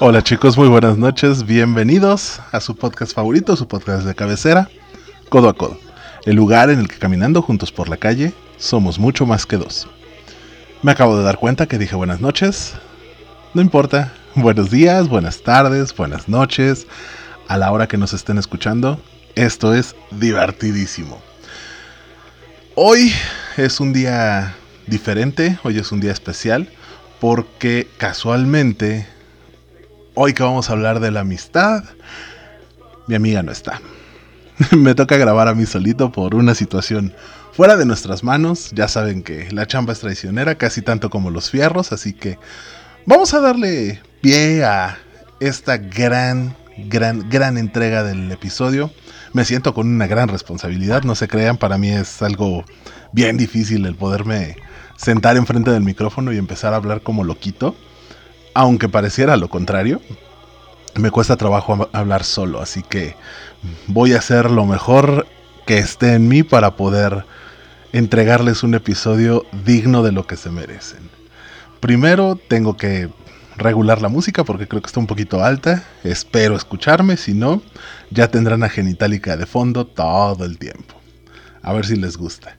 Hola chicos, muy buenas noches, bienvenidos a su podcast favorito, su podcast de cabecera, Codo a Codo, el lugar en el que caminando juntos por la calle somos mucho más que dos. Me acabo de dar cuenta que dije buenas noches, no importa, buenos días, buenas tardes, buenas noches, a la hora que nos estén escuchando, esto es divertidísimo. Hoy es un día diferente, hoy es un día especial, porque casualmente Hoy que vamos a hablar de la amistad, mi amiga no está. Me toca grabar a mí solito por una situación fuera de nuestras manos. Ya saben que la chamba es traicionera, casi tanto como los fierros, así que vamos a darle pie a esta gran, gran, gran entrega del episodio. Me siento con una gran responsabilidad, no se crean, para mí es algo bien difícil el poderme sentar enfrente del micrófono y empezar a hablar como loquito aunque pareciera lo contrario, me cuesta trabajo hablar solo, así que voy a hacer lo mejor que esté en mí para poder entregarles un episodio digno de lo que se merecen. Primero tengo que regular la música porque creo que está un poquito alta. Espero escucharme, si no, ya tendrán a Genitalica de fondo todo el tiempo. A ver si les gusta.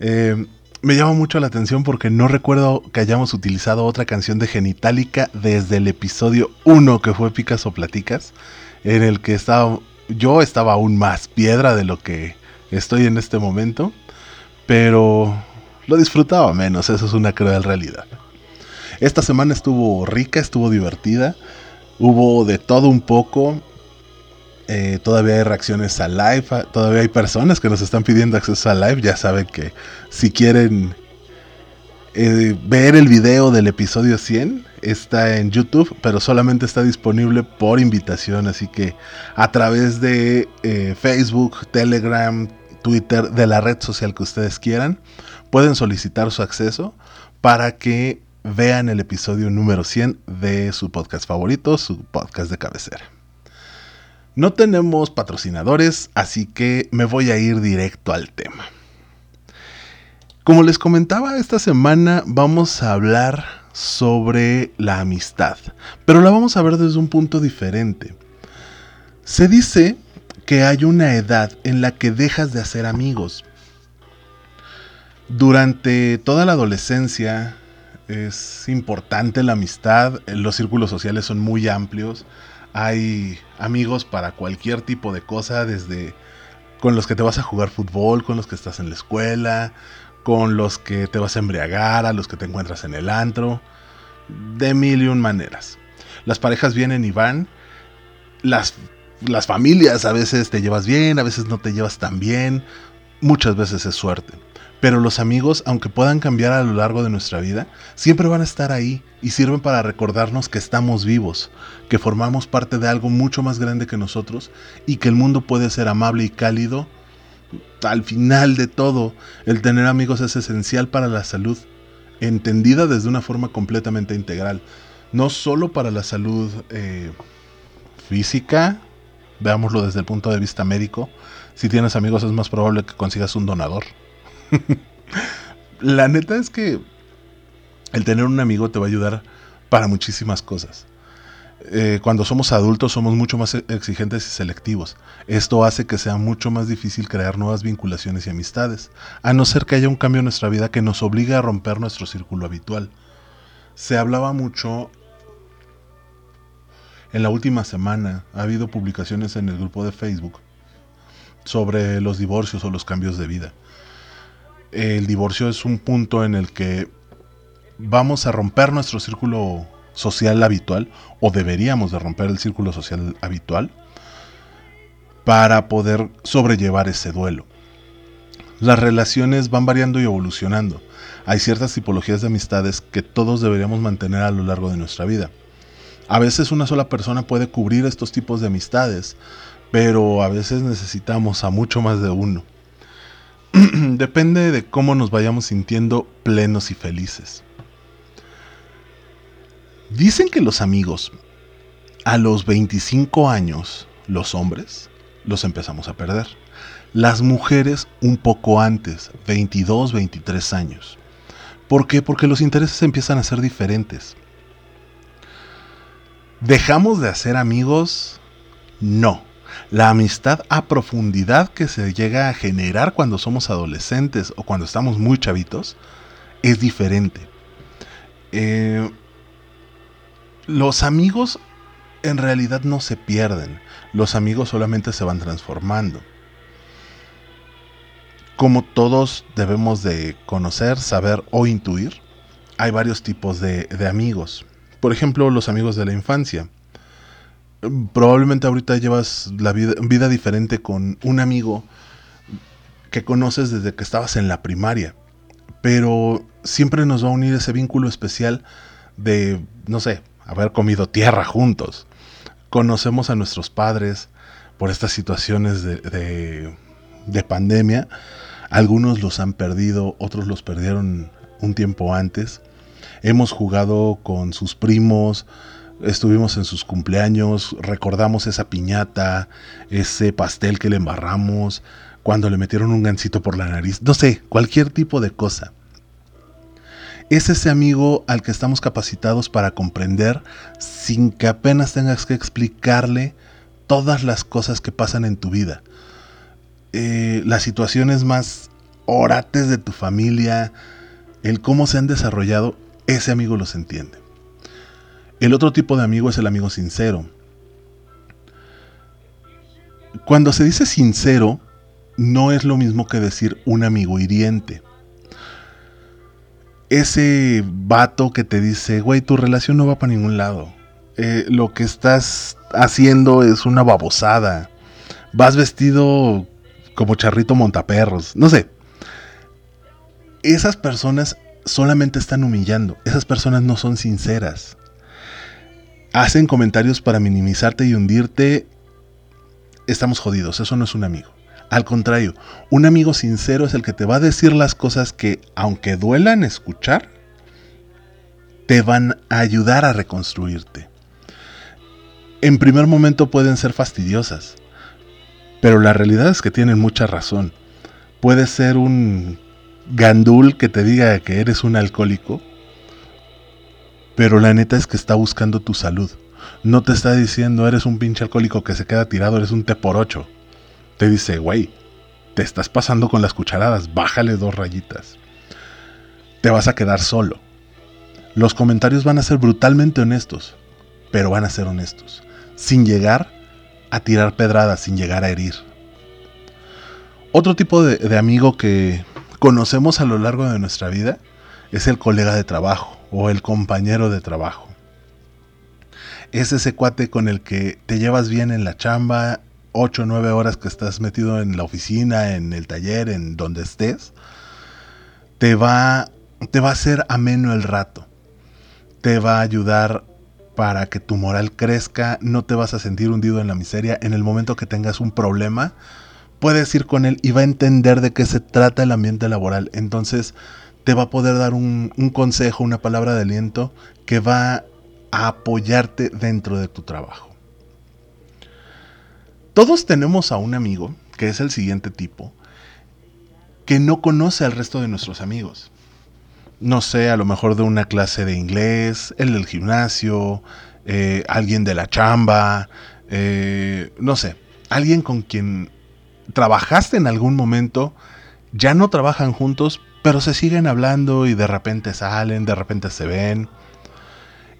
Eh, me llama mucho la atención porque no recuerdo que hayamos utilizado otra canción de Genitalica desde el episodio 1 que fue Picas o Platicas, en el que estaba, yo estaba aún más piedra de lo que estoy en este momento, pero lo disfrutaba menos, eso es una cruel realidad. Esta semana estuvo rica, estuvo divertida, hubo de todo un poco, eh, todavía hay reacciones a live. Todavía hay personas que nos están pidiendo acceso a live. Ya saben que si quieren eh, ver el video del episodio 100, está en YouTube, pero solamente está disponible por invitación. Así que a través de eh, Facebook, Telegram, Twitter, de la red social que ustedes quieran, pueden solicitar su acceso para que vean el episodio número 100 de su podcast favorito, su podcast de cabecera. No tenemos patrocinadores, así que me voy a ir directo al tema. Como les comentaba, esta semana vamos a hablar sobre la amistad, pero la vamos a ver desde un punto diferente. Se dice que hay una edad en la que dejas de hacer amigos. Durante toda la adolescencia es importante la amistad, los círculos sociales son muy amplios, hay amigos para cualquier tipo de cosa, desde con los que te vas a jugar fútbol, con los que estás en la escuela, con los que te vas a embriagar, a los que te encuentras en el antro, de mil y un maneras. Las parejas vienen y van, las, las familias a veces te llevas bien, a veces no te llevas tan bien, muchas veces es suerte. Pero los amigos, aunque puedan cambiar a lo largo de nuestra vida, siempre van a estar ahí y sirven para recordarnos que estamos vivos, que formamos parte de algo mucho más grande que nosotros y que el mundo puede ser amable y cálido. Al final de todo, el tener amigos es esencial para la salud, entendida desde una forma completamente integral. No solo para la salud eh, física, veámoslo desde el punto de vista médico, si tienes amigos es más probable que consigas un donador. la neta es que el tener un amigo te va a ayudar para muchísimas cosas. Eh, cuando somos adultos somos mucho más exigentes y selectivos. Esto hace que sea mucho más difícil crear nuevas vinculaciones y amistades, a no ser que haya un cambio en nuestra vida que nos obligue a romper nuestro círculo habitual. Se hablaba mucho en la última semana, ha habido publicaciones en el grupo de Facebook sobre los divorcios o los cambios de vida el divorcio es un punto en el que vamos a romper nuestro círculo social habitual o deberíamos de romper el círculo social habitual para poder sobrellevar ese duelo. Las relaciones van variando y evolucionando. Hay ciertas tipologías de amistades que todos deberíamos mantener a lo largo de nuestra vida. A veces una sola persona puede cubrir estos tipos de amistades, pero a veces necesitamos a mucho más de uno. depende de cómo nos vayamos sintiendo plenos y felices. Dicen que los amigos, a los 25 años, los hombres, los empezamos a perder. Las mujeres un poco antes, 22, 23 años. ¿Por qué? Porque los intereses empiezan a ser diferentes. ¿Dejamos de hacer amigos? No. La amistad a profundidad que se llega a generar cuando somos adolescentes o cuando estamos muy chavitos es diferente. Eh, los amigos en realidad no se pierden. Los amigos solamente se van transformando. Como todos debemos de conocer, saber o intuir, hay varios tipos de, amigos. Por ejemplo, los amigos de la infancia. Probablemente ahorita llevas la vida, vida diferente con un amigo que conoces desde que estabas en la primaria. Pero siempre nos va a unir ese vínculo especial de, no sé, haber comido tierra juntos. Conocemos a nuestros padres por estas situaciones de, de pandemia. Algunos los han perdido, otros los perdieron un tiempo antes. Hemos jugado con sus primos, estuvimos en sus cumpleaños, recordamos esa piñata, ese pastel que le embarramos, cuando le metieron un gancito por la nariz, no sé, cualquier tipo de cosa. Es ese amigo al que estamos capacitados para comprender sin que apenas tengas que explicarle todas las cosas que pasan en tu vida. Eh, las situaciones más orates de tu familia, el cómo se han desarrollado, ese amigo los entiende. El otro tipo de amigo es el amigo sincero. Cuando se dice sincero, no es lo mismo que decir un amigo hiriente. Ese vato que te dice, güey, tu relación no va para ningún lado. Eh, lo que estás haciendo es una babosada. Vas vestido como charrito montaperros. No sé, esas personas solamente están humillando. Esas personas no son sinceras. Hacen comentarios para minimizarte y hundirte. Estamos jodidos. Eso no es un amigo. Al contrario, un amigo sincero es el que te va a decir las cosas que, aunque duelan escuchar, te van a ayudar a reconstruirte. En primer momento pueden ser fastidiosas, pero la realidad es que tienen mucha razón. Puede ser un gandul que te diga que eres un alcohólico, pero la neta es que está buscando tu salud. No te está diciendo eres un pinche alcohólico que se queda tirado, eres un té por ocho. Te dice, güey, te estás pasando con las cucharadas, bájale dos rayitas. Te vas a quedar solo. Los comentarios van a ser brutalmente honestos, pero van a ser honestos, sin llegar a tirar pedradas, sin llegar a herir. Otro tipo de, de amigo que conocemos a lo largo de nuestra vida es el colega de trabajo o el compañero de trabajo. Es ese cuate con el que te llevas bien en la chamba, 8 o 9 horas que estás metido en la oficina, en el taller, en donde estés, te va, te va a hacer ameno el rato. Te va a ayudar para que tu moral crezca, no te vas a sentir hundido en la miseria. En el momento que tengas un problema, puedes ir con él y va a entender de qué se trata el ambiente laboral. Entonces te va a poder dar un, consejo, una palabra de aliento que va a apoyarte dentro de tu trabajo. Todos tenemos a un amigo, que es el siguiente tipo, que no conoce al resto de nuestros amigos. No sé, a lo mejor de una clase de inglés, el del gimnasio, eh, alguien de la chamba, eh, no sé, alguien con quien trabajaste en algún momento, ya no trabajan juntos, pero se siguen hablando y de repente salen, de repente se ven.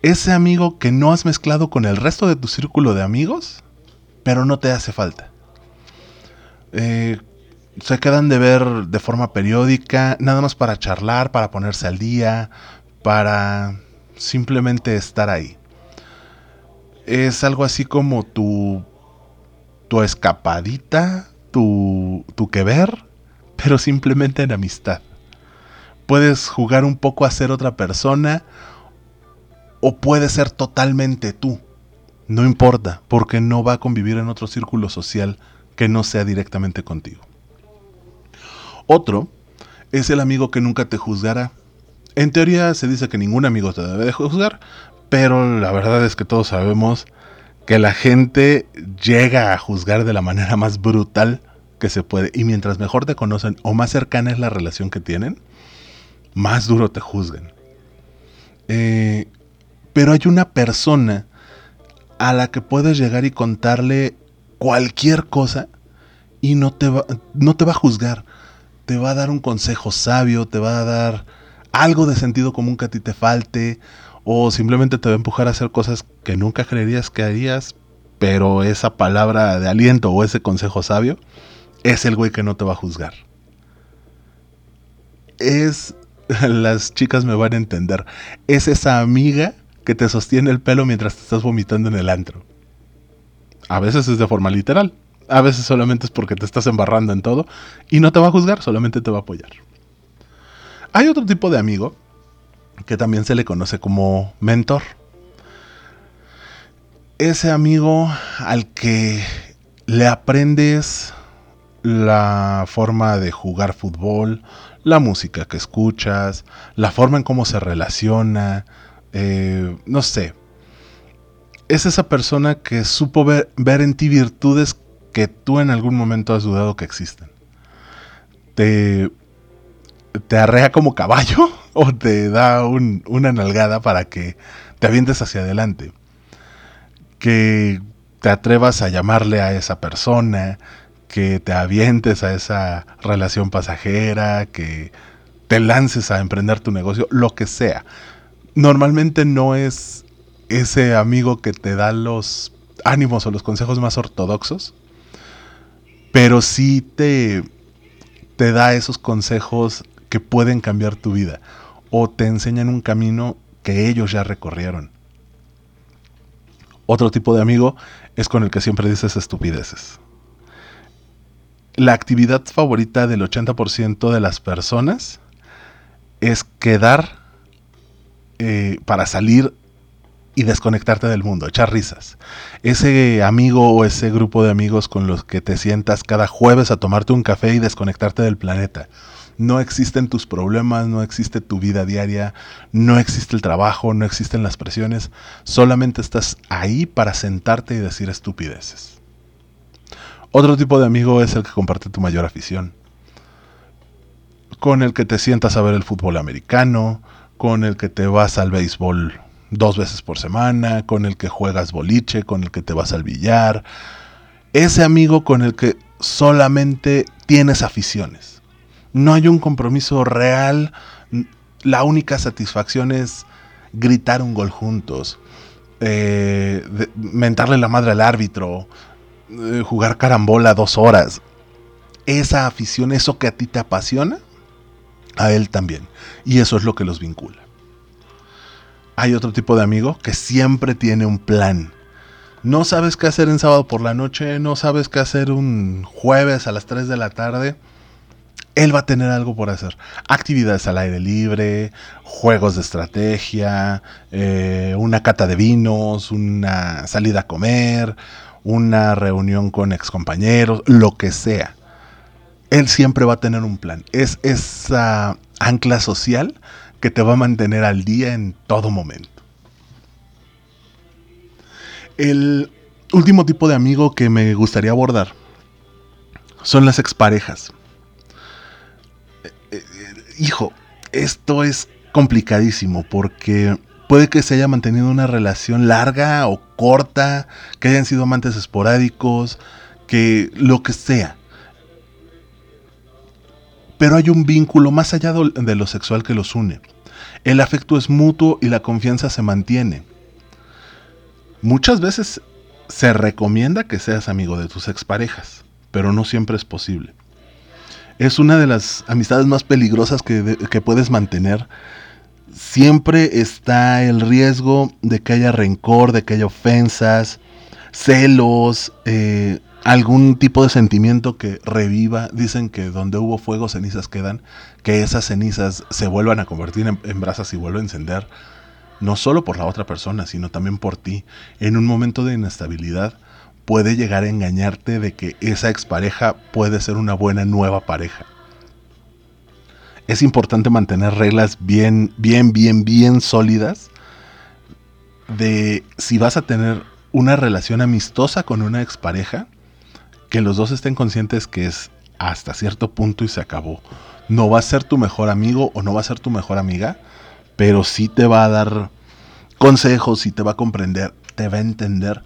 Ese amigo que no has mezclado con el resto de tu círculo de amigos, pero no te hace falta. Eh, se quedan de ver de forma periódica, nada más para charlar, para ponerse al día, para simplemente estar ahí. Es algo así como tu, tu escapadita tu, tu que ver, pero simplemente en amistad. Puedes jugar un poco a ser otra persona o puedes ser totalmente tú. No importa, porque no va a convivir en otro círculo social que no sea directamente contigo. Otro es el amigo que nunca te juzgará. En teoría se dice que ningún amigo te debe de juzgar, pero la verdad es que todos sabemos que la gente llega a juzgar de la manera más brutal que se puede. Y mientras mejor te conocen o más cercana es la relación que tienen, más duro te juzgan. Eh, pero hay una persona a la que puedes llegar y contarle cualquier cosa y no te va, no te va a juzgar. Te va a dar un consejo sabio, te va a dar algo de sentido común que a ti te falte, o simplemente te va a empujar a hacer cosas que nunca creerías que harías, pero esa palabra de aliento o ese consejo sabio es el güey que no te va a juzgar. Es, las chicas me van a entender, es esa amiga que te sostiene el pelo mientras te estás vomitando en el antro. A veces es de forma literal, a veces solamente es porque te estás embarrando en todo y no te va a juzgar, solamente te va a apoyar. Hay otro tipo de amigo que también se le conoce como mentor. Ese amigo al que le aprendes la forma de jugar fútbol, la música que escuchas, la forma en cómo se relaciona, eh, no sé. Es esa persona que supo ver, en ti virtudes que tú en algún momento has dudado que existen. Te, te arrea como caballo o te da una nalgada para que te avientes hacia adelante. Que te atrevas a llamarle a esa persona, que te avientes a esa relación pasajera, que te lances a emprender tu negocio, lo que sea normalmente no es ese amigo que te da los ánimos o los consejos más ortodoxos, pero sí te, te da esos consejos que pueden cambiar tu vida o te enseñan un camino que ellos ya recorrieron. Otro tipo de amigo es con el que siempre dices estupideces. La actividad favorita del 80% de las personas es quedar eh, para salir y desconectarte del mundo, echar risas. Ese amigo o ese grupo de amigos con los que te sientas cada jueves a tomarte un café y desconectarte del planeta. No existen tus problemas, no existe tu vida diaria, no existe el trabajo, no existen las presiones, solamente estás ahí para sentarte y decir estupideces. Otro tipo de amigo es el que comparte tu mayor afición, con el que te sientas a ver el fútbol americano, con el que te vas al béisbol dos veces por semana, con el que juegas boliche, con el que te vas al billar. Ese amigo con el que solamente tienes aficiones. No hay un compromiso real. La única satisfacción es gritar un gol juntos, eh, mentarle la madre al árbitro, eh, jugar carambola dos horas. Esa afición, eso que a ti te apasiona, a él también. Y eso es lo que los vincula. Hay otro tipo de amigo que siempre tiene un plan. No sabes qué hacer en sábado por la noche, no sabes qué hacer un jueves a las 3 de la tarde. Él va a tener algo por hacer. Actividades al aire libre, juegos de estrategia, eh, una cata de vinos, una salida a comer, una reunión con excompañeros, lo que sea él siempre va a tener un plan. Es esa ancla social que te va a mantener al día en todo momento. El último tipo de amigo que me gustaría abordar son las exparejas. Eh, eh, hijo, esto es complicadísimo porque puede que se haya mantenido una relación larga o corta, que hayan sido amantes esporádicos, que lo que sea pero hay un vínculo más allá de lo sexual que los une. El afecto es mutuo y la confianza se mantiene. Muchas veces se recomienda que seas amigo de tus exparejas, pero no siempre es posible. Es una de las amistades más peligrosas que, puedes mantener. Siempre está el riesgo de que haya rencor, de que haya ofensas, celos, eh, algún tipo de sentimiento que reviva. Dicen que donde hubo fuego, cenizas quedan. Que esas cenizas se vuelvan a convertir en, brasas y vuelvan a encender. No solo por la otra persona, sino también por ti. En un momento de inestabilidad puede llegar a engañarte de que esa expareja puede ser una buena nueva pareja. Es importante mantener reglas bien, bien, bien, bien sólidas de si vas a tener una relación amistosa con una expareja, que los dos estén conscientes que es hasta cierto punto y se acabó. No va a ser tu mejor amigo o no va a ser tu mejor amiga, pero sí te va a dar consejos y te va a comprender te va a entender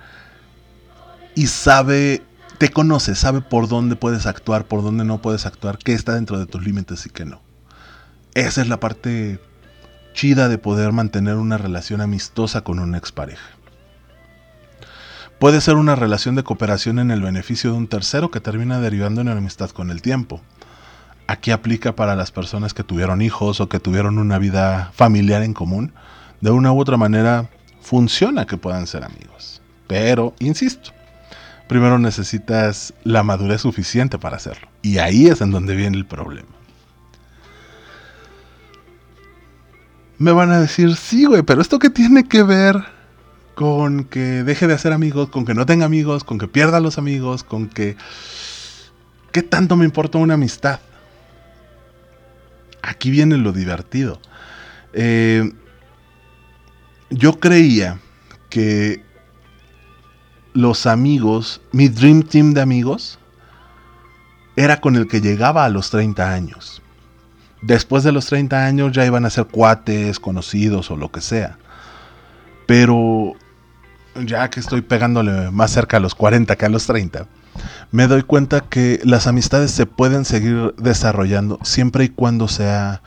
y sabe, te conoce, sabe por dónde puedes actuar, por dónde no puedes actuar, qué está dentro de tus límites y qué no. Esa es la parte chida de poder mantener una relación amistosa con una expareja. Puede ser una relación de cooperación en el beneficio de un tercero que termina derivando en amistad con el tiempo. Aquí aplica para las personas que tuvieron hijos o que tuvieron una vida familiar en común. De una u otra manera funciona que puedan ser amigos. Pero, insisto, primero necesitas la madurez suficiente para hacerlo. Y ahí es en donde viene el problema. Me van a decir, sí, güey, pero ¿esto qué tiene que ver con que deje de hacer amigos, con que no tenga amigos, con que pierda los amigos, con que... ¿Qué tanto me importa una amistad? Aquí viene lo divertido. Eh, yo creía que los amigos, mi dream team de amigos, era con el que llegaba a los 30 años. Después de los 30 años ya iban a ser cuates, conocidos o lo que sea. Pero ya que estoy pegándole más cerca a los 40 que a los 30, me doy cuenta que las amistades se pueden seguir desarrollando siempre y cuando sea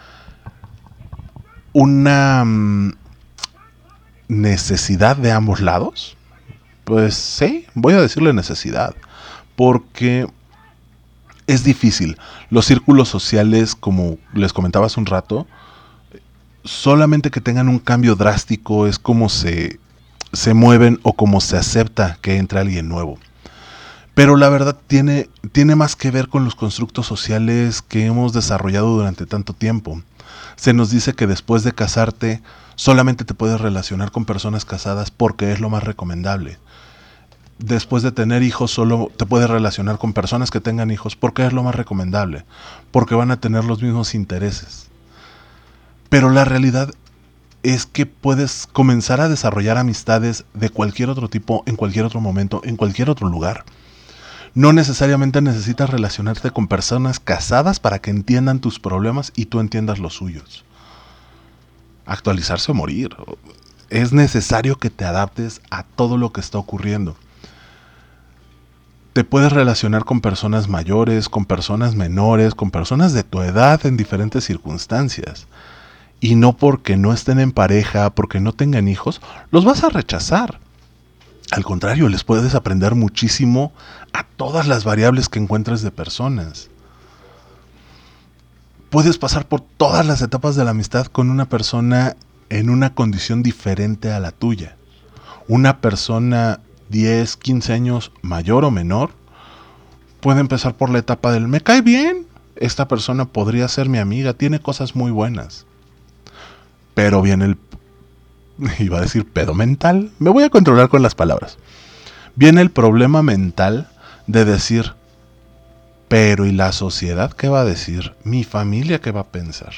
una mm, necesidad de ambos lados. Pues sí, voy a decirle necesidad, porque es difícil. Los círculos sociales, como les comentaba hace un rato, solamente que tengan un cambio drástico es como se se mueven o como se acepta que entre alguien nuevo. Pero la verdad tiene, tiene más que ver con los constructos sociales que hemos desarrollado durante tanto tiempo. Se nos dice que después de casarte solamente te puedes relacionar con personas casadas porque es lo más recomendable. Después de tener hijos solo te puedes relacionar con personas que tengan hijos porque es lo más recomendable, porque van a tener los mismos intereses. Pero la realidad es que puedes comenzar a desarrollar amistades de cualquier otro tipo, en cualquier otro momento, en cualquier otro lugar. No necesariamente necesitas relacionarte con personas casadas para que entiendan tus problemas y tú entiendas los suyos. Actualizarse o morir. Es necesario que te adaptes a todo lo que está ocurriendo. Te puedes relacionar con personas mayores, con personas menores, con personas de tu edad en diferentes circunstancias y no porque no estén en pareja, porque no tengan hijos, los vas a rechazar. Al contrario, les puedes aprender muchísimo a todas las variables que encuentres de personas. Puedes pasar por todas las etapas de la amistad con una persona en una condición diferente a la tuya. Una persona 10, 15 años mayor o menor puede empezar por la etapa del me cae bien. Esta persona podría ser mi amiga, tiene cosas muy buenas. Pero viene el... Iba a decir pedo mental. Me voy a controlar con las palabras. Viene el problema mental de decir, pero ¿y la sociedad qué va a decir? ¿Mi familia qué va a pensar?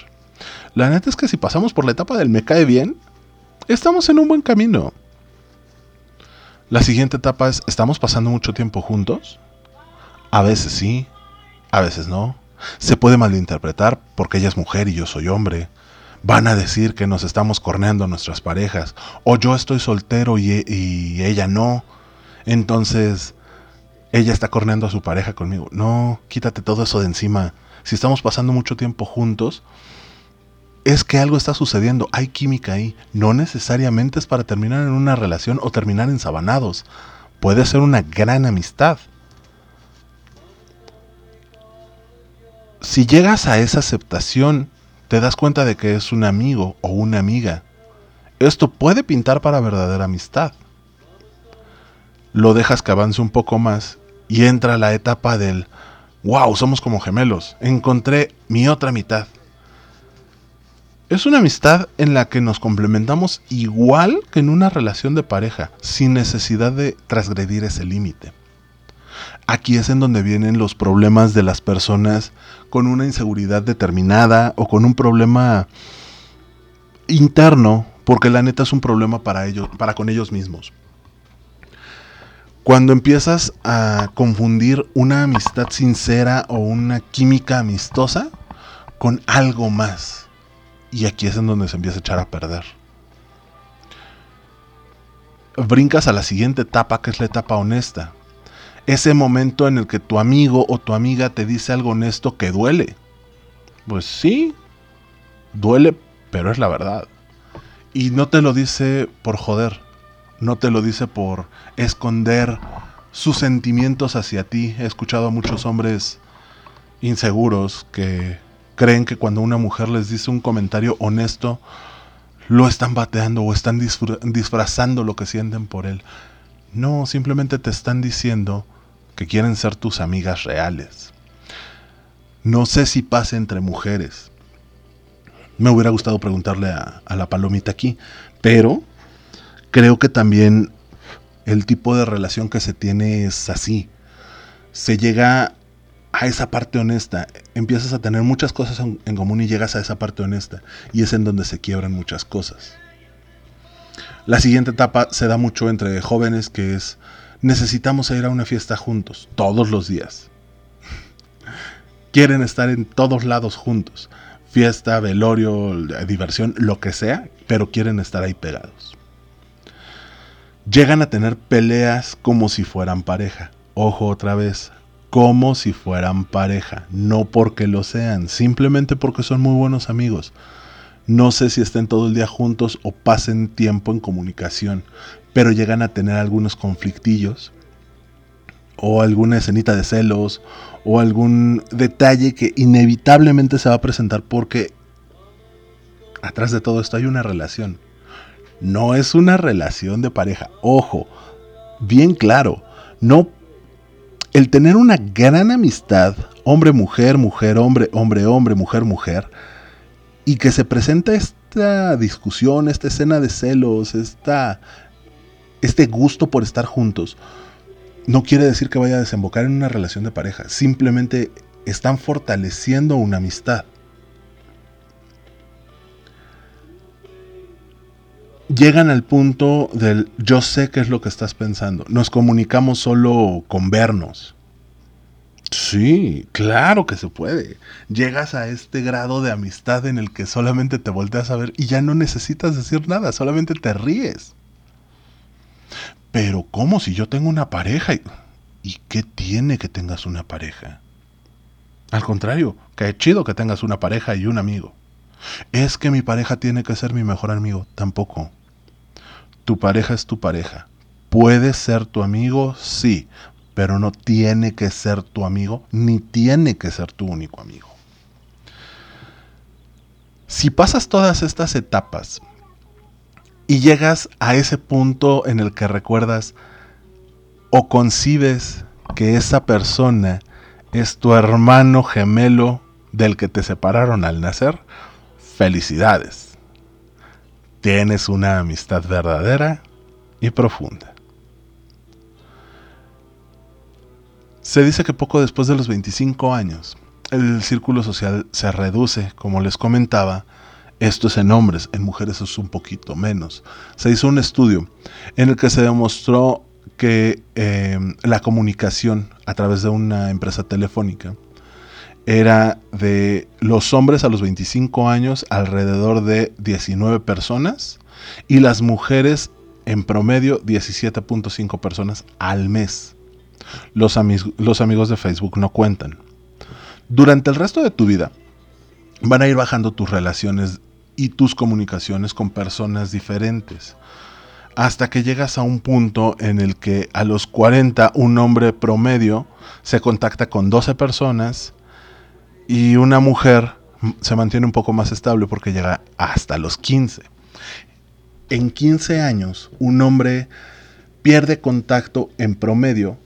La neta es que si pasamos por la etapa del me cae bien, estamos en un buen camino. La siguiente etapa es, ¿estamos pasando mucho tiempo juntos? A veces sí, a veces no. Se puede malinterpretar porque ella es mujer y yo soy hombre van a decir que nos estamos corneando nuestras parejas, o yo estoy soltero y, ella no, entonces ella está corneando a su pareja conmigo. No, quítate todo eso de encima. Si estamos pasando mucho tiempo juntos, es que algo está sucediendo, hay química ahí. No necesariamente es para terminar en una relación o terminar ensabanados. Puede ser una gran amistad. Si llegas a esa aceptación te das cuenta de que es un amigo o una amiga. Esto puede pintar para verdadera amistad. Lo dejas que avance un poco más y entra la etapa del, wow, somos como gemelos, encontré mi otra mitad. Es una amistad en la que nos complementamos igual que en una relación de pareja, sin necesidad de transgredir ese límite. Aquí es en donde vienen los problemas de las personas con una inseguridad determinada o con un problema interno, porque la neta es un problema para ellos, para con ellos mismos. Cuando empiezas a confundir una amistad sincera o una química amistosa con algo más. Y aquí es en donde se empieza a echar a perder. brincas a la siguiente etapa, que es la etapa honesta. Ese momento en el que tu amigo o tu amiga te dice algo honesto que duele. Pues sí, duele, pero es la verdad. Y no te lo dice por joder, no te lo dice por esconder sus sentimientos hacia ti. He escuchado a muchos hombres inseguros que creen que cuando una mujer les dice un comentario honesto, lo están bateando o están disfrazando lo que sienten por él. No, simplemente te están diciendo que quieren ser tus amigas reales. No sé si pasa entre mujeres. Me hubiera gustado preguntarle a, a la palomita aquí, pero creo que también el tipo de relación que se tiene es así. Se llega a esa parte honesta, empiezas a tener muchas cosas en, común y llegas a esa parte honesta. Y es en donde se quiebran muchas cosas. La siguiente etapa se da mucho entre jóvenes que es necesitamos ir a una fiesta juntos, todos los días. Quieren estar en todos lados juntos. Fiesta, velorio, diversión, lo que sea, pero quieren estar ahí pegados. Llegan a tener peleas como si fueran pareja. Ojo otra vez, como si fueran pareja, no porque lo sean, simplemente porque son muy buenos amigos. No sé si estén todo el día juntos o pasen tiempo en comunicación, pero llegan a tener algunos conflictillos o alguna escenita de celos o algún detalle que inevitablemente se va a presentar porque atrás de todo esto hay una relación. No es una relación de pareja. Ojo, bien claro, no el tener una gran amistad, hombre-mujer, mujer-hombre, hombre-hombre, mujer-mujer, y que se presenta esta discusión, esta escena de celos, esta, este gusto por estar juntos, no quiere decir que vaya a desembocar en una relación de pareja, simplemente están fortaleciendo una amistad. Llegan al punto del yo sé qué es lo que estás pensando. Nos comunicamos solo con vernos. Sí, claro que se puede. Llegas a este grado de amistad en el que solamente te volteas a ver y ya no necesitas decir nada, solamente te ríes. Pero ¿cómo si yo tengo una pareja? ¿Y qué tiene que tengas una pareja? Al contrario, qué chido que tengas una pareja y un amigo. Es que mi pareja tiene que ser mi mejor amigo. Tampoco. Tu pareja es tu pareja. ¿Puede ser tu amigo? Sí, pero no tiene que ser tu amigo, ni tiene que ser tu único amigo. Si pasas todas estas etapas y llegas a ese punto en el que recuerdas o concibes que esa persona es tu hermano gemelo del que te separaron al nacer, felicidades. Tienes una amistad verdadera y profunda. Se dice que poco después de los 25 años, el círculo social se reduce, como les comentaba, esto es en hombres, en mujeres es un poquito menos. Se hizo un estudio en el que se demostró que eh, la comunicación a través de una empresa telefónica era de los hombres a los 25 años alrededor de 19 personas y las mujeres en promedio 17.5 personas al mes. Los, amigos de Facebook no cuentan. Durante el resto de tu vida van a ir bajando tus relaciones y tus comunicaciones con personas diferentes. Hasta que llegas a un punto en el que a los 40 un hombre promedio se contacta con 12 personas y una mujer se mantiene un poco más estable porque llega hasta los 15. En 15 años, un hombre pierde contacto en promedio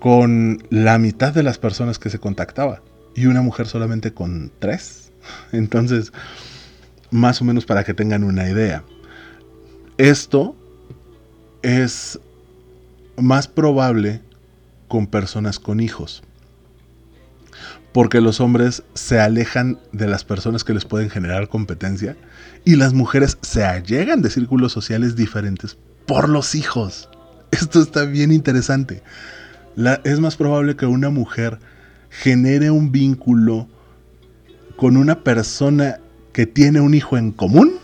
con la mitad de las personas que se contactaba y una mujer solamente con tres. Entonces, más o menos para que tengan una idea. Esto es más probable con personas con hijos porque los hombres se alejan de las personas que les pueden generar competencia y las mujeres se allegan de círculos sociales diferentes por los hijos. Esto está bien interesante. es más probable que una mujer genere un vínculo con una persona que tiene un hijo en común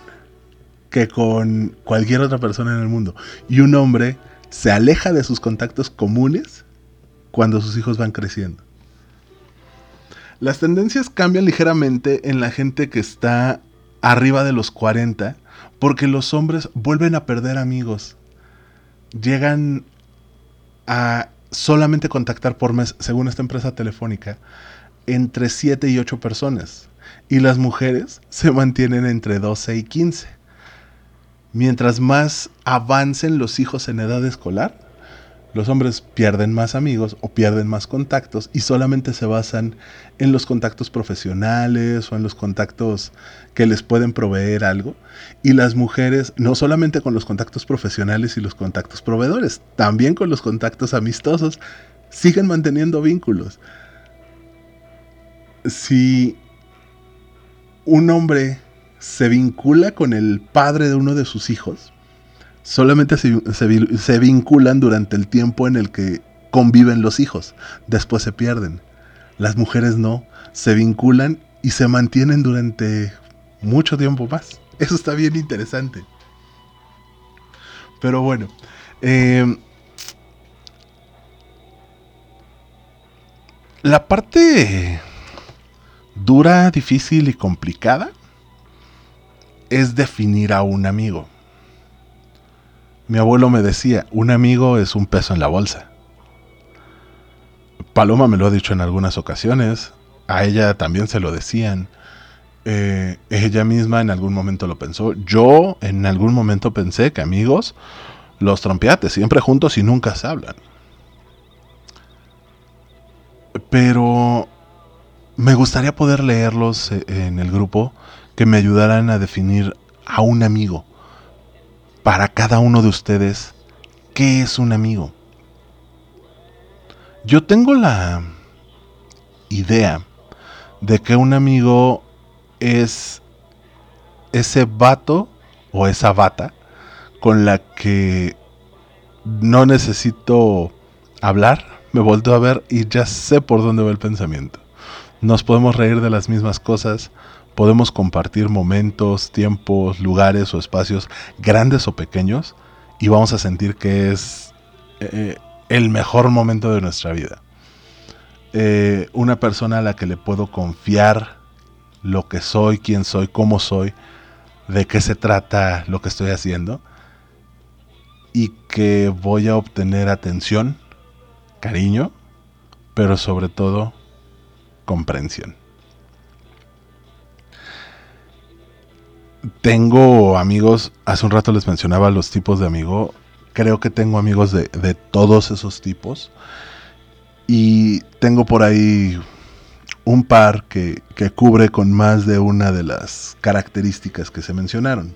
que con cualquier otra persona en el mundo. Y un hombre se aleja de sus contactos comunes cuando sus hijos van creciendo. Las tendencias cambian ligeramente en la gente que está arriba de los 40 porque los hombres vuelven a perder amigos. Llegan a solamente contactar por mes, según esta empresa telefónica, entre 7 y 8 personas. Y las mujeres se mantienen entre 12 y 15. Mientras más avancen los hijos en edad escolar, los hombres pierden más amigos o pierden más contactos y solamente se basan en los contactos profesionales o en los contactos que les pueden proveer algo. Y las mujeres, no solamente con los contactos profesionales y los contactos proveedores, también con los contactos amistosos, siguen manteniendo vínculos. Si un hombre se vincula con el padre de uno de sus hijos, solamente se, vinculan durante el tiempo en el que conviven los hijos, después se pierden. Las mujeres no, se vinculan y se mantienen durante mucho tiempo más. Eso está bien interesante. Pero bueno, em, la parte dura, difícil y complicada es definir a un amigo. Mi abuelo me decía, un amigo es un peso en la bolsa. Paloma me lo ha dicho en algunas ocasiones, a ella también se lo decían. Eh, ella misma en algún momento lo pensó. Yo en algún momento pensé que amigos, los trompeates, siempre juntos y nunca se hablan. Pero me gustaría poder leerlos eh, en el grupo que me ayudaran a definir a un amigo para cada uno de ustedes qué es un amigo. Yo tengo la idea de que un amigo es ese vato o esa bata con la que no necesito hablar, me vuelto a ver y ya sé por dónde va el pensamiento. Nos podemos reír de las mismas cosas, podemos compartir momentos, tiempos, lugares o espacios grandes o pequeños y vamos a sentir que es eh, el mejor momento de nuestra vida. Eh, una persona a la que le puedo confiar lo que soy, quién soy, cómo soy, de qué se trata lo que estoy haciendo y que voy a obtener atención, cariño, pero sobre todo comprensión. tengo amigos, hace un rato les mencionaba los tipos de amigo, creo que tengo amigos de, todos esos tipos y tengo por ahí un par que, que, cubre con más de una de las características que se mencionaron.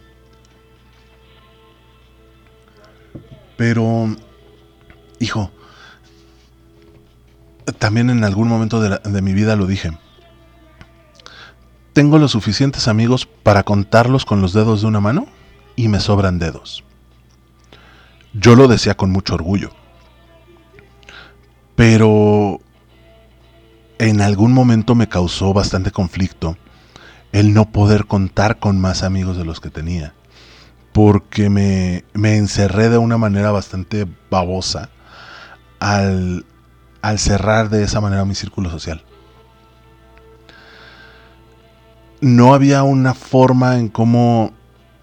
Pero, hijo, también en algún momento de, de mi vida lo dije tengo los suficientes amigos para contarlos con los dedos de una mano y me sobran dedos. Yo lo decía con mucho orgullo. Pero en algún momento me causó bastante conflicto el no poder contar con más amigos de los que tenía. Porque me, me encerré de una manera bastante babosa al, al cerrar de esa manera mi círculo social no había una forma en cómo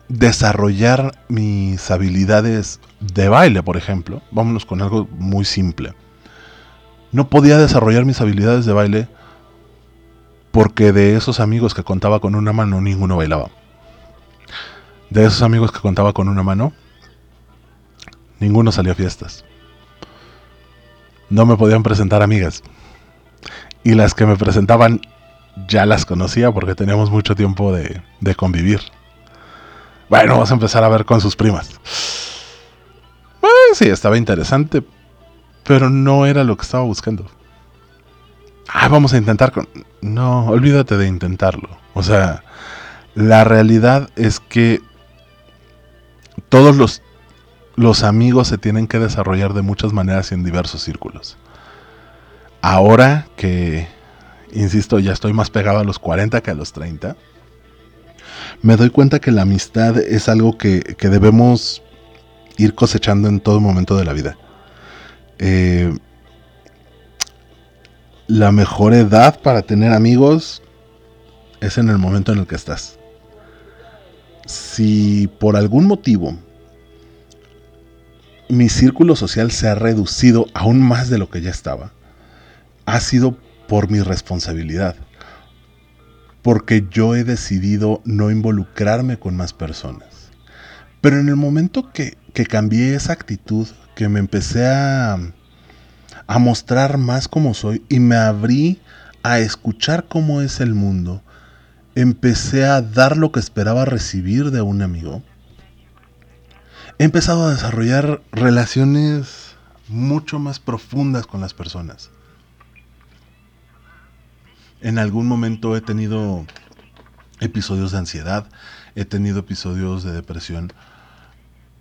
desarrollar mis habilidades de baile, por ejemplo. Vámonos con algo muy simple. No podía desarrollar mis habilidades de baile porque de esos amigos que contaba con una mano, ninguno bailaba. De esos amigos que contaba con una mano, ninguno salía a fiestas. No me podían presentar amigas. Y las que me presentaban ya las conocía porque teníamos mucho tiempo de, convivir. Bueno, vamos a empezar a ver con sus primas. sí, estaba interesante, pero no era lo que estaba buscando. Ah, vamos a intentar con... No, olvídate de intentarlo. O sea, la realidad es que todos los, los amigos se tienen que desarrollar de muchas maneras y en diversos círculos. Ahora que insisto, ya estoy más pegado a los 40 que a los 30, Me doy cuenta que la amistad es algo que, que debemos ir cosechando en todo momento de la vida. Eh, la mejor edad para tener amigos es en el momento en el que estás. Si por algún motivo mi círculo social se ha reducido aún más de lo que ya estaba, ha sido por mi responsabilidad. Porque yo he decidido no involucrarme con más personas. Pero en el momento que, que cambié esa actitud, que me empecé a, a mostrar más como soy y me abrí a escuchar cómo es el mundo, empecé a dar lo que esperaba recibir de un amigo. He empezado a desarrollar relaciones mucho más profundas con las personas. En algún momento he tenido episodios de ansiedad, he tenido episodios de depresión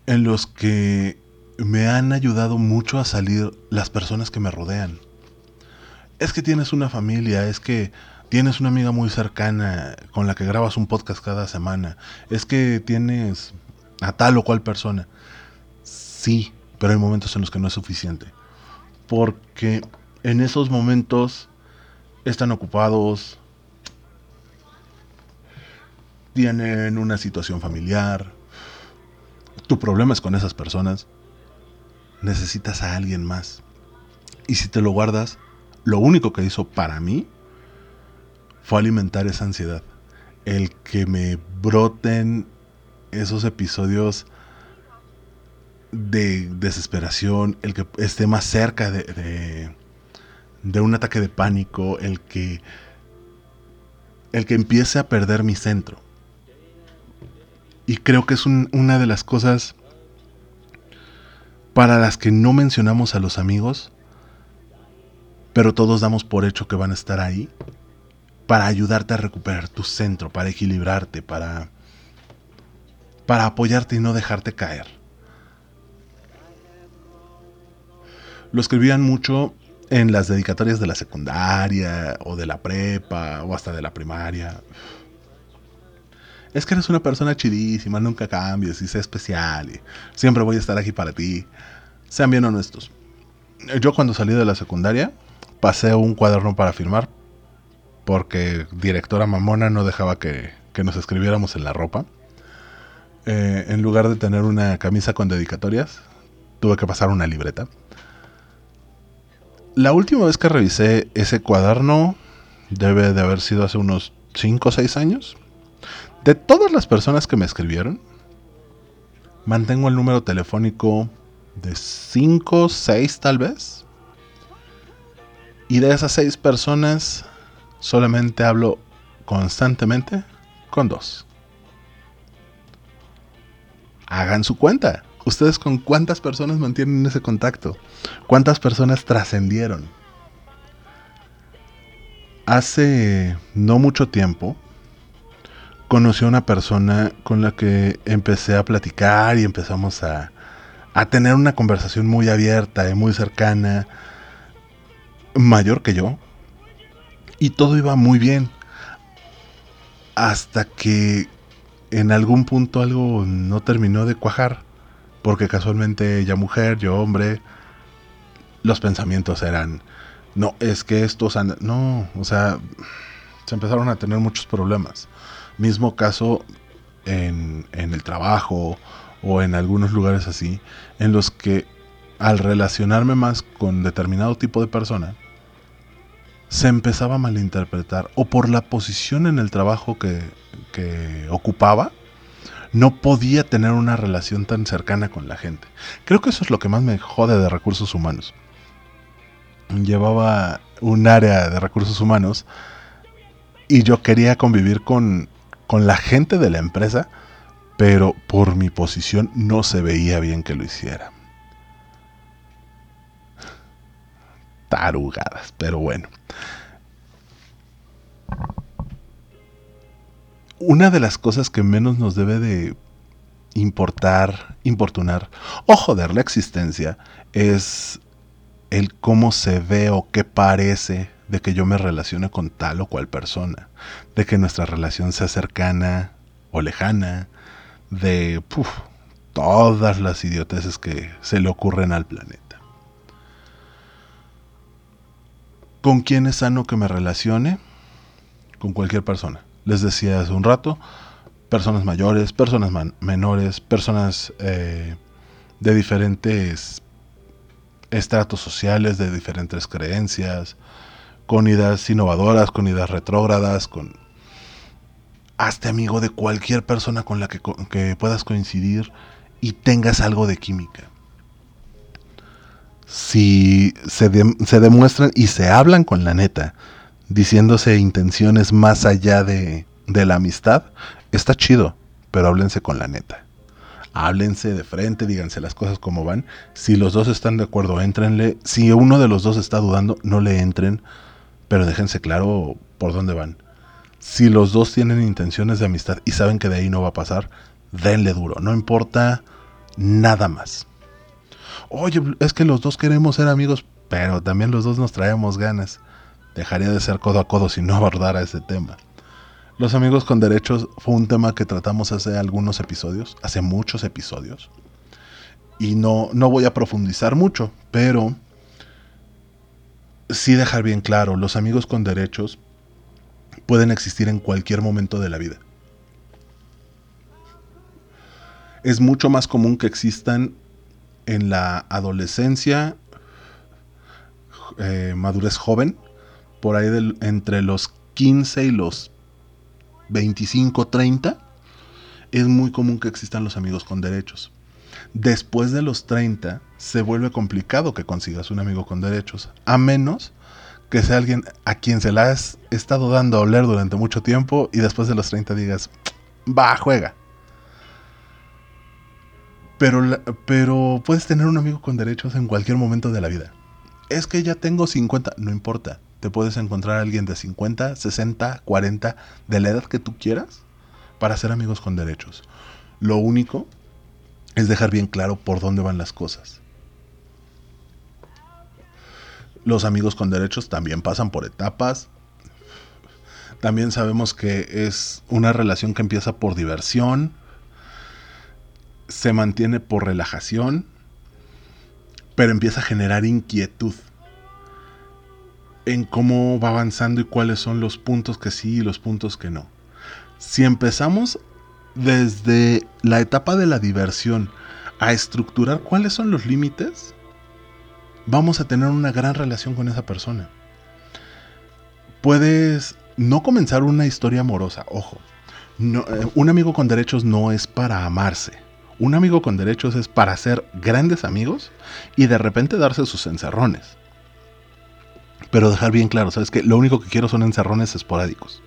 en los que me han ayudado mucho a salir las personas que me rodean. Es que tienes una familia, es que tienes una amiga muy cercana con la que grabas un podcast cada semana, es que tienes a tal o cual persona. Sí, pero hay momentos en los que no es suficiente. Porque en esos momentos están ocupados, tienen una situación familiar, tu problema es con esas personas, necesitas a alguien más. Y si te lo guardas, lo único que hizo para mí fue alimentar esa ansiedad. El que me broten esos episodios de desesperación, el que esté más cerca de, de, un ataque de pánico, el que, el que empiece a perder mi centro. Y creo que es una de las cosas para las que no mencionamos a los amigos, pero todos damos por hecho que van a estar ahí para ayudarte a recuperar tu centro, para equilibrarte, para para apoyarte y no dejarte caer. Lo escribían mucho en las dedicatorias de la secundaria o de la prepa o hasta de la primaria. Es que eres una persona chidísima, nunca cambies y sé especial y siempre voy a estar aquí para ti. Sean bien honestos. Yo cuando salí de la secundaria pasé un cuaderno para firmar porque directora mamona no dejaba que, que nos escribiéramos en la ropa. Eh, en lugar de tener una camisa con dedicatorias, tuve que pasar una libreta. La última vez que revisé ese cuaderno debe de haber sido hace unos 5 o 6 años. De todas las personas que me escribieron, mantengo el número telefónico de 5, 6 tal vez. Y de esas 6 personas, solamente hablo constantemente con dos hagan su cuenta. ¿Ustedes con cuántas personas mantienen ese contacto? ¿Cuántas personas trascendieron? Hace no mucho tiempo conocí a una persona con la que empecé a platicar y empezamos a, a tener una conversación muy abierta y muy cercana, mayor que yo, y todo iba muy bien. Hasta que en algún punto algo no terminó de cuajar, porque casualmente ella mujer, yo hombre, los pensamientos eran, no, es que estos andan, no, o sea, se empezaron a tener muchos problemas. Mismo caso en, en el trabajo o en algunos lugares así, en los que al relacionarme más con determinado tipo de persona, se empezaba a malinterpretar o por la posición en el trabajo que, que ocupaba, no podía tener una relación tan cercana con la gente. Creo que eso es lo que más me jode de recursos humanos. Llevaba un área de recursos humanos y yo quería convivir con, con la gente de la empresa, pero por mi posición no se veía bien que lo hiciera. Pero bueno. una de las cosas que menos nos debe de importar, importunar o joder la existencia es el cómo se ve o qué parece de que yo me relacione con tal o cual persona, de que nuestra relación sea cercana o lejana, de todas las idioteces que se le ocurren al planeta. ¿Con quién es sano que me relacione? Con cualquier persona. Les decía hace un rato, personas mayores, personas menores, personas eh, de diferentes estratos sociales, de diferentes creencias, con ideas innovadoras, con ideas retrógradas, con... Hazte amigo de cualquier persona con la que, que puedas coincidir y tengas algo de química. Si se, se demuestran y se hablan con la neta, diciéndose intenciones más allá de, de la amistad, está chido, pero háblense con la neta. Háblense de frente, díganse las cosas como van. Si los dos están de acuerdo, éntrenle. Si uno de los dos está dudando, no le entren, pero déjense claro por dónde van. Si los dos tienen intenciones de amistad y saben que de ahí no va a pasar, denle duro. No importa nada más. Oye, es que los dos queremos ser amigos, pero también los dos nos traemos ganas. Dejaría de ser codo a codo si no abordara ese tema. Los amigos con derechos fue un tema que tratamos hace algunos episodios, hace muchos episodios. Y no, no voy a profundizar mucho, pero sí dejar bien claro, los amigos con derechos pueden existir en cualquier momento de la vida. Es mucho más común que existan en la adolescencia, eh, madurez joven, por ahí entre los 15 y los 25, 30, es muy común que existan los amigos con derechos. Después de los 30 se vuelve complicado que consigas un amigo con derechos, a menos que sea alguien a quien se la has estado dando a oler durante mucho tiempo y después de los 30 digas, va, juega. Pero, puedes tener un amigo con derechos en cualquier momento de la vida. Es que ya tengo 50, no importa te puedes encontrar a alguien de 50, 60, 40, de la edad que tú quieras, para ser amigos con derechos. Lo único es dejar bien claro por dónde van las cosas. Los amigos con derechos también pasan por etapas. También sabemos que es una relación que empieza por diversión, se mantiene por relajación, pero empieza a generar inquietud en cómo va avanzando y cuáles son los puntos que sí y los puntos que no. Si empezamos desde la etapa de la diversión a estructurar cuáles son los límites, vamos a tener una gran relación con esa persona. Puedes no comenzar una historia amorosa, ojo. Eh, un amigo con derechos no es para amarse. Un amigo con derechos es para ser grandes amigos y de repente darse sus encerrones. Pero dejar bien claro, ¿sabes que Lo único que quiero son encerrones esporádicos.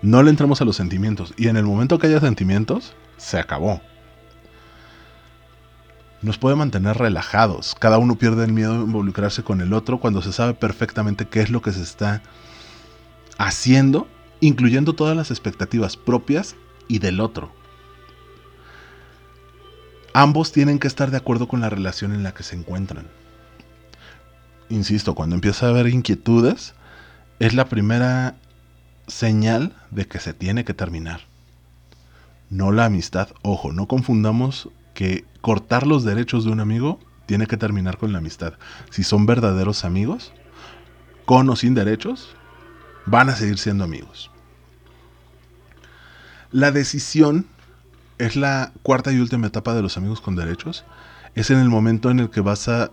No le entramos a los sentimientos. Y en el momento que haya sentimientos, se acabó. Nos puede mantener relajados. Cada uno pierde el miedo de involucrarse con el otro cuando se sabe perfectamente qué es lo que se está haciendo, incluyendo todas las expectativas propias y del otro. Ambos tienen que estar de acuerdo con la relación en la que se encuentran insisto, cuando empieza a haber inquietudes, es la primera señal de que se tiene que terminar. No la amistad. Ojo, no confundamos que cortar los derechos de un amigo tiene que terminar con la amistad. Si son verdaderos amigos, con o sin derechos, van a seguir siendo amigos. La decisión es la cuarta y última etapa de los amigos con derechos. Es en el momento en el que vas a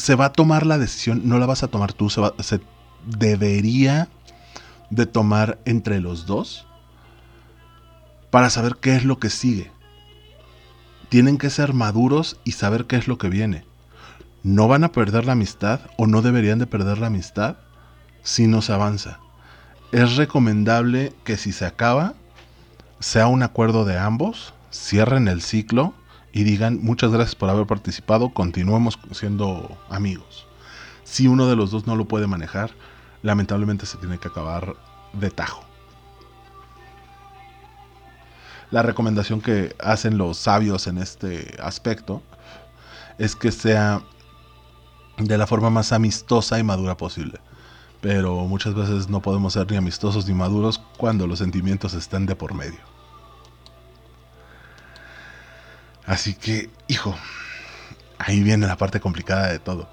se va a tomar la decisión, no la vas a tomar tú, se, debería de tomar entre los dos para saber qué es lo que sigue. Tienen que ser maduros y saber qué es lo que viene. No van a perder la amistad o no deberían de perder la amistad si no se avanza. Es recomendable que si se acaba, sea un acuerdo de ambos, cierren el ciclo y digan muchas gracias por haber participado, continuemos siendo amigos. Si uno de los dos no lo puede manejar, lamentablemente se tiene que acabar de tajo. La recomendación que hacen los sabios en este aspecto es que sea de la forma más amistosa y madura posible. pero muchas veces no podemos ser ni amistosos ni maduros cuando los sentimientos están de por medio. Así que, hijo, ahí viene la parte complicada de todo.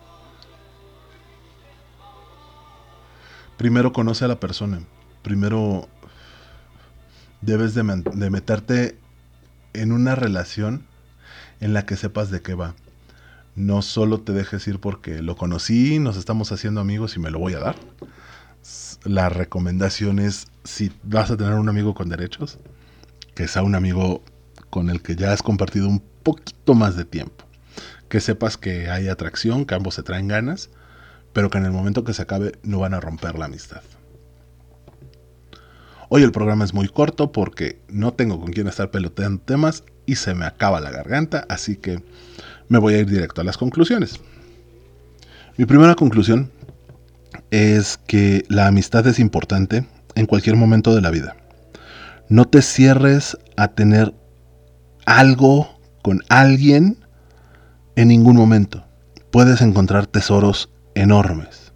Primero conoce a la persona. Primero debes de, meterte en una relación en la que sepas de qué va. No solo te dejes ir porque lo conocí, nos estamos haciendo amigos y me lo voy a dar. La recomendación es, si vas a tener un amigo con derechos, que sea un amigo con el que ya has compartido un poquito más de tiempo. Que sepas que hay atracción, que ambos se traen ganas, pero que en el momento que se acabe no van a romper la amistad. Hoy el programa es muy corto porque no tengo con quién estar peloteando temas y se me acaba la garganta, así que me voy a ir directo a las conclusiones. Mi primera conclusión es que la amistad es importante en cualquier momento de la vida. No te cierres a tener algo con alguien en ningún momento. Puedes encontrar tesoros enormes.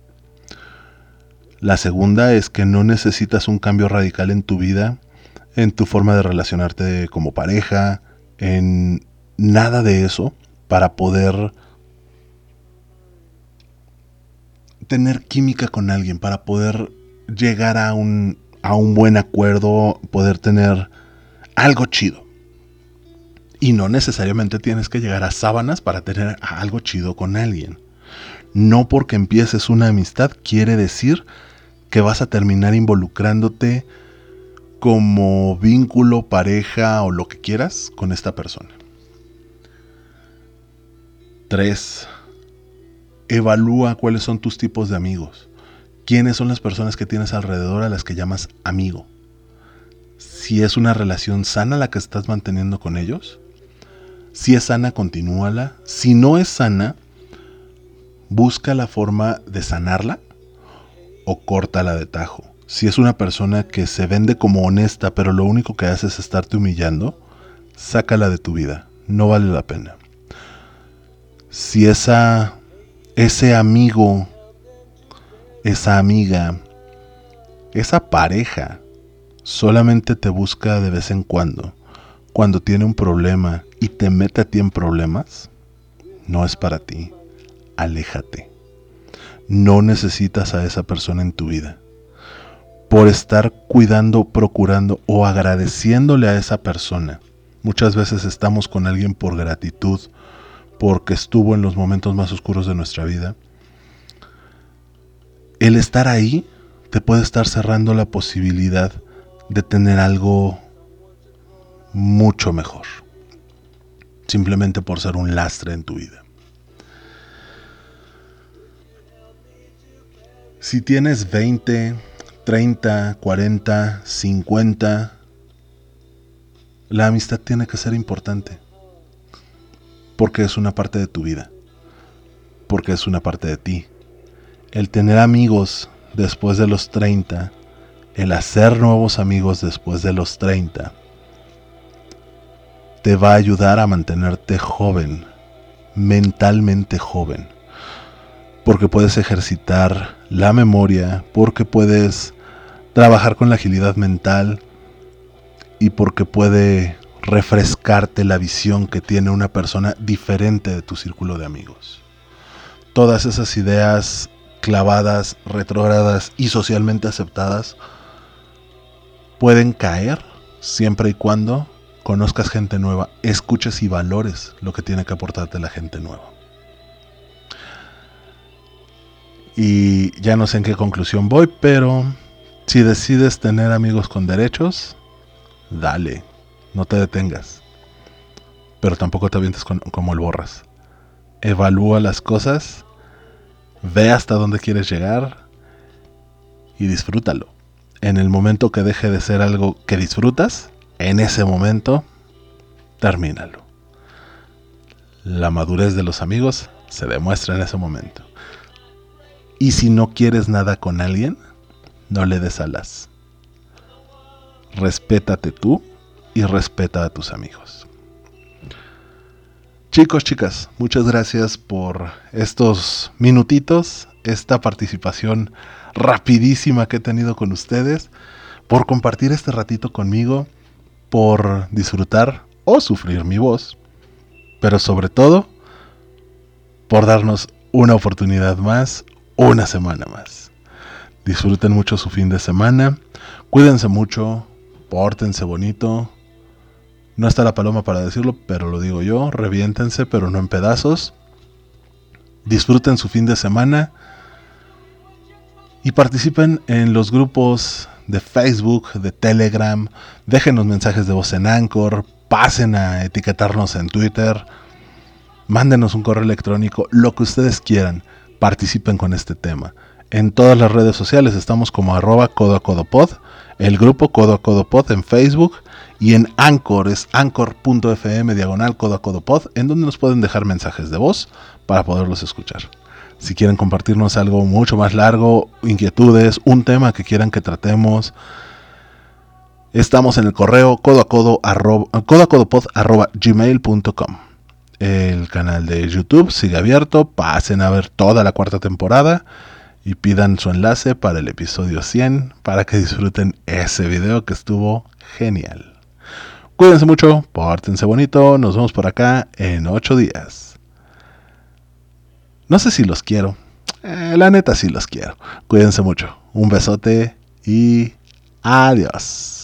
La segunda es que no necesitas un cambio radical en tu vida, en tu forma de relacionarte como pareja, en nada de eso para poder tener química con alguien, para poder llegar a un, a un buen acuerdo, poder tener algo chido. Y no necesariamente tienes que llegar a sábanas para tener algo chido con alguien. No porque empieces una amistad quiere decir que vas a terminar involucrándote como vínculo, pareja o lo que quieras con esta persona. 3. Evalúa cuáles son tus tipos de amigos. ¿Quiénes son las personas que tienes alrededor a las que llamas amigo? Si es una relación sana la que estás manteniendo con ellos. Si es sana, continúala. Si no es sana, busca la forma de sanarla o córtala de tajo. Si es una persona que se vende como honesta, pero lo único que hace es estarte humillando, sácala de tu vida. No vale la pena. Si esa, ese amigo, esa amiga, esa pareja solamente te busca de vez en cuando, cuando tiene un problema y te mete a ti en problemas, no es para ti. Aléjate. No necesitas a esa persona en tu vida. Por estar cuidando, procurando o agradeciéndole a esa persona. Muchas veces estamos con alguien por gratitud, porque estuvo en los momentos más oscuros de nuestra vida. El estar ahí te puede estar cerrando la posibilidad de tener algo mucho mejor. Simplemente por ser un lastre en tu vida. Si tienes 20, 30, 40, 50, la amistad tiene que ser importante. Porque es una parte de tu vida. Porque es una parte de ti. El tener amigos después de los 30, el hacer nuevos amigos después de los 30, te va a ayudar a mantenerte joven, mentalmente joven porque puedes ejercitar la memoria, porque puedes trabajar con la agilidad mental y porque puede refrescarte la visión que tiene una persona diferente de tu círculo de amigos. Todas esas ideas clavadas, retrógradas y socialmente aceptadas pueden caer siempre y cuando conozcas gente nueva, escuches y valores lo que tiene que aportarte la gente nueva. Y ya no sé en qué conclusión voy, pero si decides tener amigos con derechos, dale, no te detengas. Pero tampoco te avientes como el borras. Evalúa las cosas, ve hasta dónde quieres llegar y disfrútalo. En el momento que deje de ser algo que disfrutas, en ese momento, termínalo. La madurez de los amigos se demuestra en ese momento. Y si no quieres nada con alguien, no le des alas. Respétate tú y respeta a tus amigos. Chicos, chicas, muchas gracias por estos minutitos, esta participación rapidísima que he tenido con ustedes, por compartir este ratito conmigo, por disfrutar o sufrir mi voz, pero sobre todo por darnos una oportunidad más, una semana más. Disfruten mucho su fin de semana, cuídense mucho, pórtense bonito. No está la paloma para decirlo, pero lo digo yo, reviéntense, pero no en pedazos. Disfruten su fin de semana y participen en los grupos de Facebook, de Telegram, déjenos mensajes de voz en Anchor, pasen a etiquetarnos en Twitter, mándenos un correo electrónico, lo que ustedes quieran, participen con este tema. En todas las redes sociales estamos como arroba codo a codo pod, el grupo codo a codo pod en Facebook y en Anchor es anchor.fm diagonal codo a codo pod, en donde nos pueden dejar mensajes de voz para poderlos escuchar. Si quieren compartirnos algo mucho más largo, inquietudes, un tema que quieran que tratemos, estamos en el correo codo a codo, gmail.com. El canal de YouTube sigue abierto, pasen a ver toda la cuarta temporada y pidan su enlace para el episodio 100 para que disfruten ese video que estuvo genial. Cuídense mucho, pórtense bonito, nos vemos por acá en 8 días. No sé si los quiero. Eh, la neta sí los quiero. Cuídense mucho. Un besote y adiós.